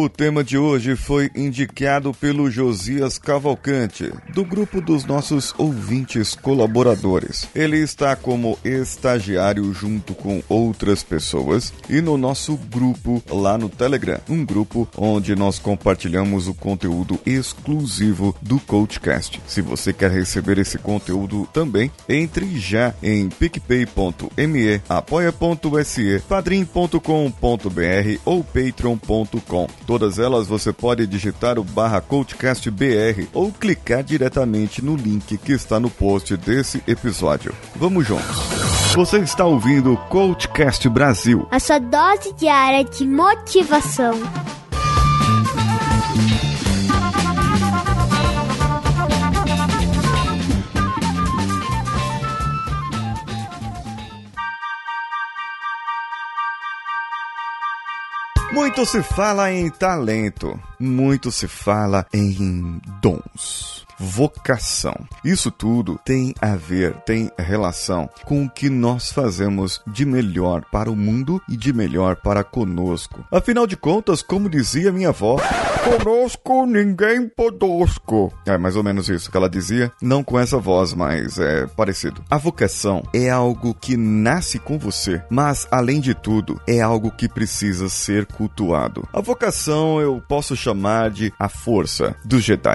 O tema de hoje foi indicado pelo Josias Cavalcante, do grupo dos nossos ouvintes colaboradores. Ele está como estagiário junto com outras pessoas e no nosso grupo lá no Telegram, um grupo onde nós compartilhamos o conteúdo exclusivo do Coachcast. Se você quer receber esse conteúdo também, entre já em picpay.me, apoia.se, padrim.com.br ou patreon.com. Todas elas você pode digitar o barra CoachCastBR ou clicar diretamente no link que está no post desse episódio. Vamos juntos! Você está ouvindo o CoachCast Brasil. A sua dose diária de motivação. Muito se fala em talento, muito se fala em dons vocação. Isso tudo tem a ver, tem relação com o que nós fazemos de melhor para o mundo e de melhor para conosco. Afinal de contas, como dizia minha avó, conosco ninguém podosco. É mais ou menos isso que ela dizia, não com essa voz, mas é parecido. A vocação é algo que nasce com você, mas além de tudo, é algo que precisa ser cultuado. A vocação eu posso chamar de a força dos Jedi.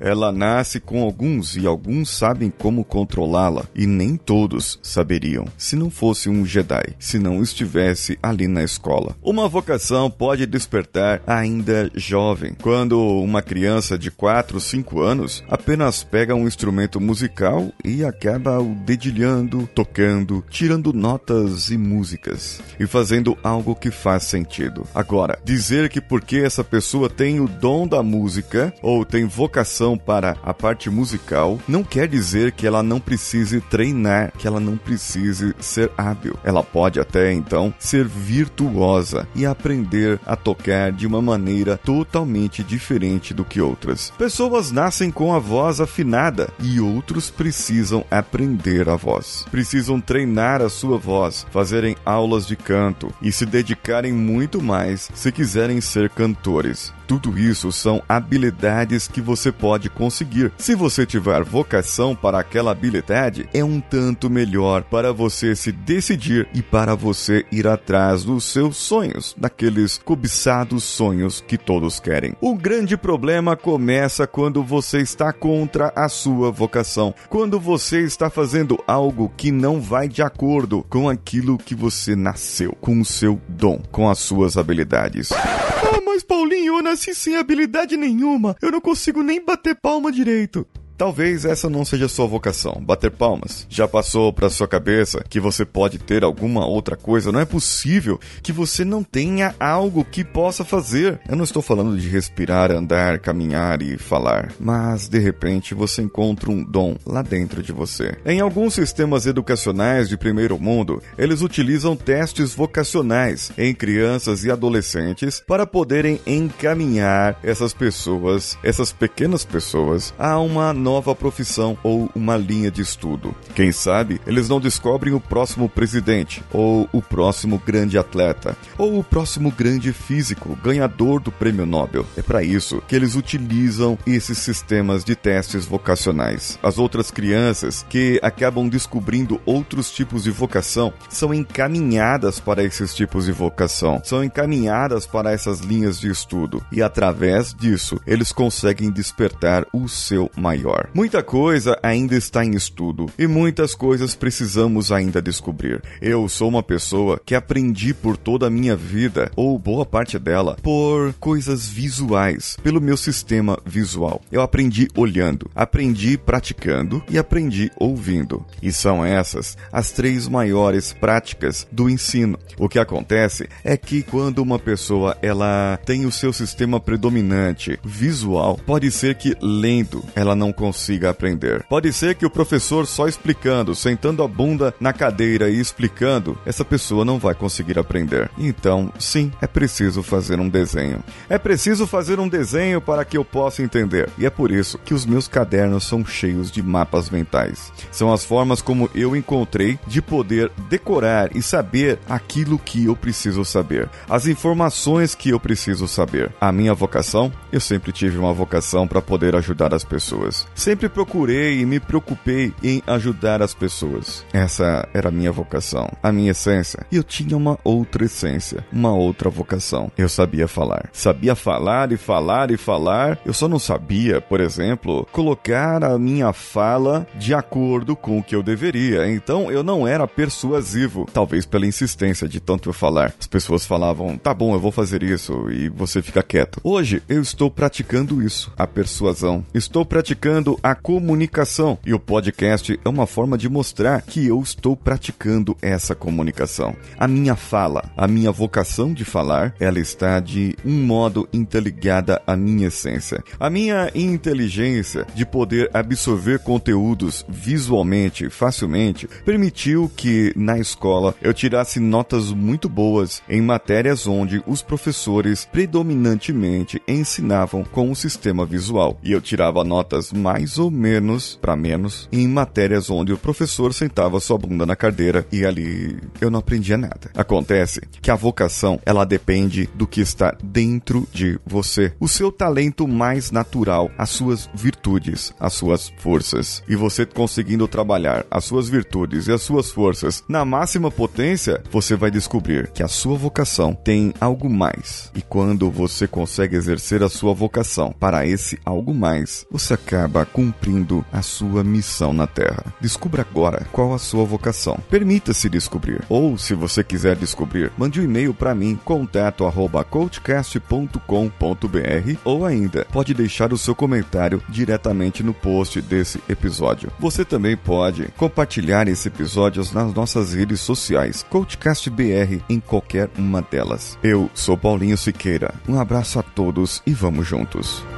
Ela nasce acontece com alguns e alguns sabem como controlá-la, e nem todos saberiam, se não fosse um Jedi, se não estivesse ali na escola. Uma vocação pode despertar ainda jovem, quando uma criança de 4, 5 anos apenas pega um instrumento musical e acaba o dedilhando, tocando, tirando notas e músicas e fazendo algo que faz sentido. Agora, dizer que porque essa pessoa tem o dom da música ou tem vocação para a parte musical, não quer dizer que ela não precise treinar, que ela não precise ser hábil. Ela pode até então ser virtuosa e aprender a tocar de uma maneira totalmente diferente do que outras. Pessoas nascem com a voz afinada e outros precisam aprender a voz. Precisam treinar a sua voz, fazerem aulas de canto e se dedicarem muito mais se quiserem ser cantores. Tudo isso são habilidades que você pode conseguir. Se você tiver vocação para aquela habilidade, é um tanto melhor para você se decidir e para você ir atrás dos seus sonhos, daqueles cobiçados sonhos que todos querem. O grande problema começa quando você está contra a sua vocação, quando você está fazendo algo que não vai de acordo com aquilo que você nasceu, com o seu dom, com as suas habilidades. Ah, mas Paulinho, eu nasci sem habilidade nenhuma. Eu não consigo nem bater palma direito. Talvez essa não seja sua vocação, bater palmas. Já passou para sua cabeça que você pode ter alguma outra coisa? Não é possível que você não tenha algo que possa fazer. Eu não estou falando de respirar, andar, caminhar e falar, mas de repente você encontra um dom lá dentro de você. Em alguns sistemas educacionais de primeiro mundo, eles utilizam testes vocacionais em crianças e adolescentes para poderem encaminhar essas pessoas, essas pequenas pessoas, a uma nova profissão ou uma linha de estudo. Quem sabe eles não descobrem o próximo presidente, ou o próximo grande atleta, ou o próximo grande físico, ganhador do prêmio Nobel. É para isso que eles utilizam esses sistemas de testes vocacionais. As outras crianças que acabam descobrindo outros tipos de vocação são encaminhadas para esses tipos de vocação, são encaminhadas para essas linhas de estudo e através disso eles conseguem despertar o seu maior melhor. Muita coisa ainda está em estudo e muitas coisas precisamos ainda descobrir. Eu sou uma pessoa que aprendi por toda a minha vida, ou boa parte dela, por coisas visuais, pelo meu sistema visual. Eu aprendi olhando, aprendi praticando e aprendi ouvindo. E são essas as três maiores práticas do ensino. O que acontece é que quando uma pessoa ela tem o seu sistema predominante visual, pode ser que lendo ela não consiga consiga aprender. Pode ser que o professor só explicando, sentando a bunda na cadeira e explicando, essa pessoa não vai conseguir aprender. Então, sim, é preciso fazer um desenho. É preciso fazer um desenho para que eu possa entender. E é por isso que os meus cadernos são cheios de mapas mentais. São as formas como eu encontrei de poder decorar e saber aquilo que eu preciso saber, as informações que eu preciso saber. A minha vocação, eu sempre tive uma vocação para poder ajudar as pessoas. Sempre procurei e me preocupei em ajudar as pessoas. Essa era a minha vocação, a minha essência. E eu tinha uma outra essência, uma outra vocação. Eu sabia falar. Sabia falar e falar e falar. Eu só não sabia, por exemplo, colocar a minha fala de acordo com o que eu deveria. Então eu não era persuasivo, talvez pela insistência de tanto eu falar. As pessoas falavam: "Tá bom, eu vou fazer isso" e você fica quieto. Hoje eu estou praticando isso, a persuasão. Estou praticando a comunicação e o podcast é uma forma de mostrar que eu estou praticando essa comunicação. A minha fala, a minha vocação de falar, ela está de um modo interligada à minha essência. A minha inteligência de poder absorver conteúdos visualmente, facilmente, permitiu que na escola eu tirasse notas muito boas em matérias onde os professores predominantemente ensinavam com o sistema visual e eu tirava notas mais ou menos para menos em matérias onde o professor sentava sua bunda na cadeira e ali eu não aprendia nada. Acontece que a vocação ela depende do que está dentro de você, o seu talento mais natural, as suas virtudes, as suas forças. E você conseguindo trabalhar as suas virtudes e as suas forças na máxima potência, você vai descobrir que a sua vocação tem algo mais. E quando você consegue exercer a sua vocação para esse algo mais, você cumprindo a sua missão na Terra. Descubra agora qual a sua vocação. Permita-se descobrir. Ou, se você quiser descobrir, mande um e-mail para mim, contato@coachcast.com.br ou ainda pode deixar o seu comentário diretamente no post desse episódio. Você também pode compartilhar esse episódio nas nossas redes sociais, Coachcast BR em qualquer uma delas. Eu sou Paulinho Siqueira. Um abraço a todos e vamos juntos.